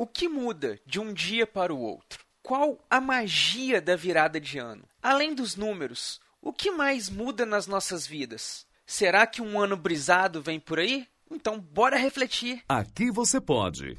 O que muda de um dia para o outro? Qual a magia da virada de ano? Além dos números, o que mais muda nas nossas vidas? Será que um ano brisado vem por aí? Então, bora refletir. Aqui você pode.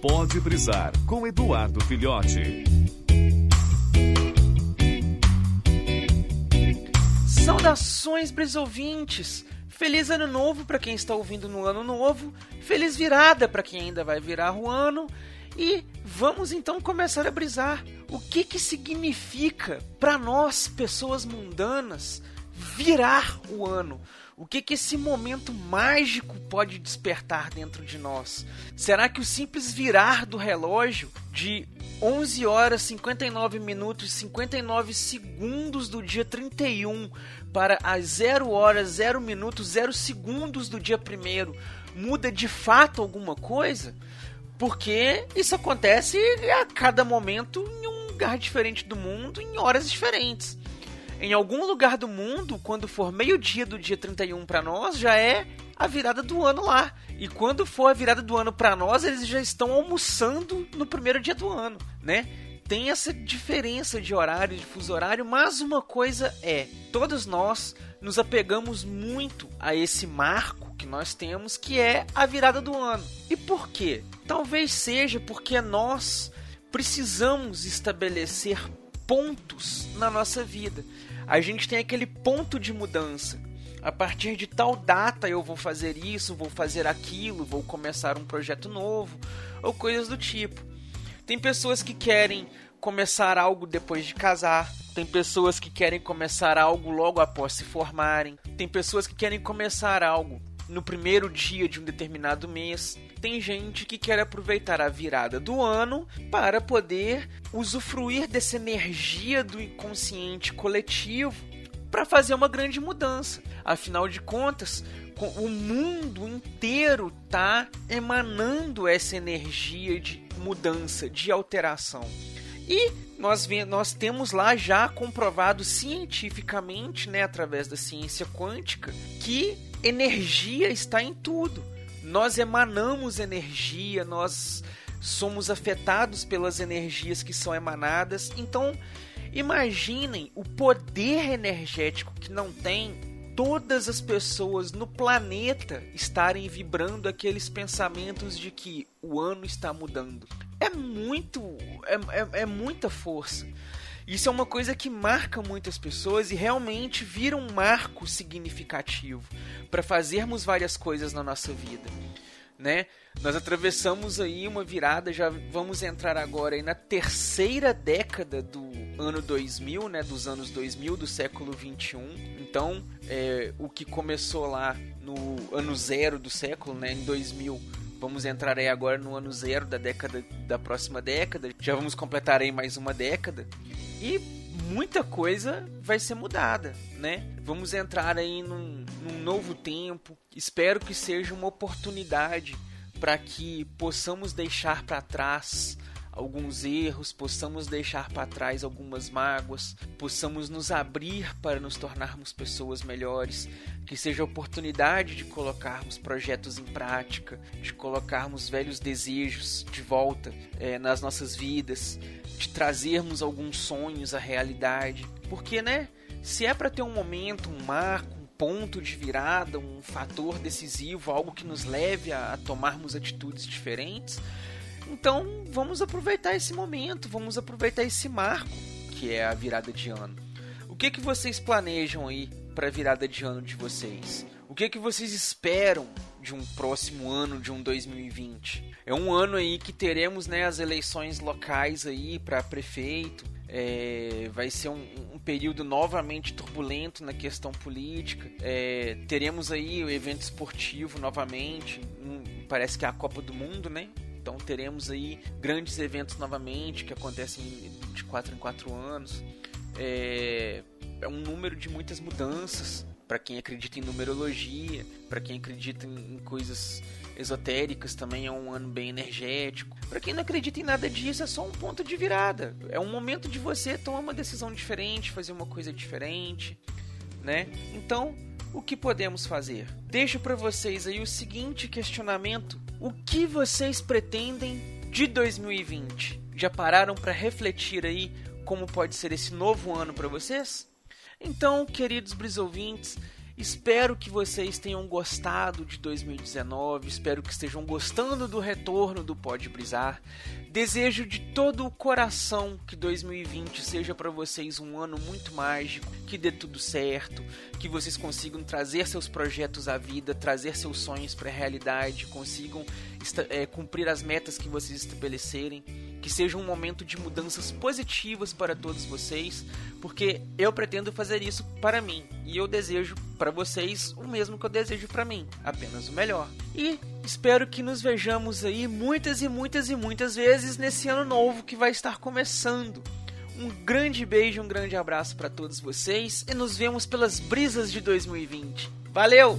Pode brisar com Eduardo Filhote. Saudações, brisouvintes! Feliz ano novo para quem está ouvindo no ano novo, feliz virada para quem ainda vai virar o ano e vamos então começar a brisar. O que que significa para nós, pessoas mundanas, virar o ano? O que que esse momento mágico pode despertar dentro de nós? Será que o simples virar do relógio de 11 horas 59 minutos e 59 segundos do dia 31 para as 0 horas 0 minutos 0 segundos do dia 1 muda de fato alguma coisa? Porque isso acontece a cada momento em um lugar diferente do mundo, em horas diferentes. Em algum lugar do mundo, quando for meio-dia do dia 31 para nós, já é a virada do ano lá. E quando for a virada do ano para nós, eles já estão almoçando no primeiro dia do ano, né? Tem essa diferença de horário, de fuso horário, mas uma coisa é, todos nós nos apegamos muito a esse marco que nós temos, que é a virada do ano. E por quê? Talvez seja porque nós precisamos estabelecer pontos na nossa vida. A gente tem aquele ponto de mudança. A partir de tal data eu vou fazer isso, vou fazer aquilo, vou começar um projeto novo, ou coisas do tipo. Tem pessoas que querem começar algo depois de casar, tem pessoas que querem começar algo logo após se formarem, tem pessoas que querem começar algo no primeiro dia de um determinado mês. Tem gente que quer aproveitar a virada do ano para poder usufruir dessa energia do inconsciente coletivo para fazer uma grande mudança. Afinal de contas, o mundo inteiro está emanando essa energia de mudança, de alteração. E nós, nós temos lá já comprovado cientificamente, né, através da ciência quântica, que energia está em tudo. Nós emanamos energia, nós somos afetados pelas energias que são emanadas. Então, imaginem o poder energético que não tem todas as pessoas no planeta estarem vibrando aqueles pensamentos de que o ano está mudando. É muito. É, é, é muita força. Isso é uma coisa que marca muitas pessoas e realmente vira um marco significativo para fazermos várias coisas na nossa vida, né? Nós atravessamos aí uma virada, já vamos entrar agora na terceira década do ano 2000, né, dos anos 2000 do século 21. Então, é, o que começou lá no ano zero do século, né, em 2000, vamos entrar aí agora no ano zero da década da próxima década. Já vamos completar aí mais uma década e muita coisa vai ser mudada, né? Vamos entrar aí num, num novo tempo. Espero que seja uma oportunidade para que possamos deixar para trás alguns erros, possamos deixar para trás algumas mágoas, possamos nos abrir para nos tornarmos pessoas melhores, que seja a oportunidade de colocarmos projetos em prática, de colocarmos velhos desejos de volta é, nas nossas vidas, de trazermos alguns sonhos à realidade, porque né? Se é para ter um momento, um marco, um ponto de virada, um fator decisivo, algo que nos leve a, a tomarmos atitudes diferentes, então vamos aproveitar esse momento, vamos aproveitar esse marco que é a virada de ano. O que que vocês planejam aí para a virada de ano de vocês? O que que vocês esperam de um próximo ano, de um 2020? É um ano aí que teremos né, as eleições locais aí para prefeito. É, vai ser um, um, período novamente turbulento na questão política. É, teremos aí o evento esportivo novamente. Um, parece que é a Copa do Mundo, né? Então teremos aí grandes eventos novamente que acontecem de 4 em 4 anos. É, é um número de muitas mudanças para quem acredita em numerologia, para quem acredita em, em, coisas esotéricas também é um ano bem energético. Para quem não acredita em nada disso, é só um ponto de virada. É um momento de você tomar uma decisão diferente, fazer uma coisa diferente, né? Então, o que podemos fazer? Deixo para vocês aí o seguinte questionamento: o que vocês pretendem de 2020? Já pararam para refletir aí como pode ser esse novo ano para vocês? Então, queridos brisouvintes, Espero que vocês tenham gostado de 2019, espero que estejam gostando do retorno do Pode Brisar. Desejo de todo o coração que 2020 seja para vocês um ano muito mágico, que dê tudo certo, que vocês consigam trazer seus projetos à vida, trazer seus sonhos para a realidade, consigam é, cumprir as metas que vocês estabelecerem que seja um momento de mudanças positivas para todos vocês, porque eu pretendo fazer isso para mim e eu desejo para vocês o mesmo que eu desejo para mim, apenas o melhor. E espero que nos vejamos aí muitas e muitas e muitas vezes nesse ano novo que vai estar começando. Um grande beijo, um grande abraço para todos vocês e nos vemos pelas brisas de 2020. Valeu!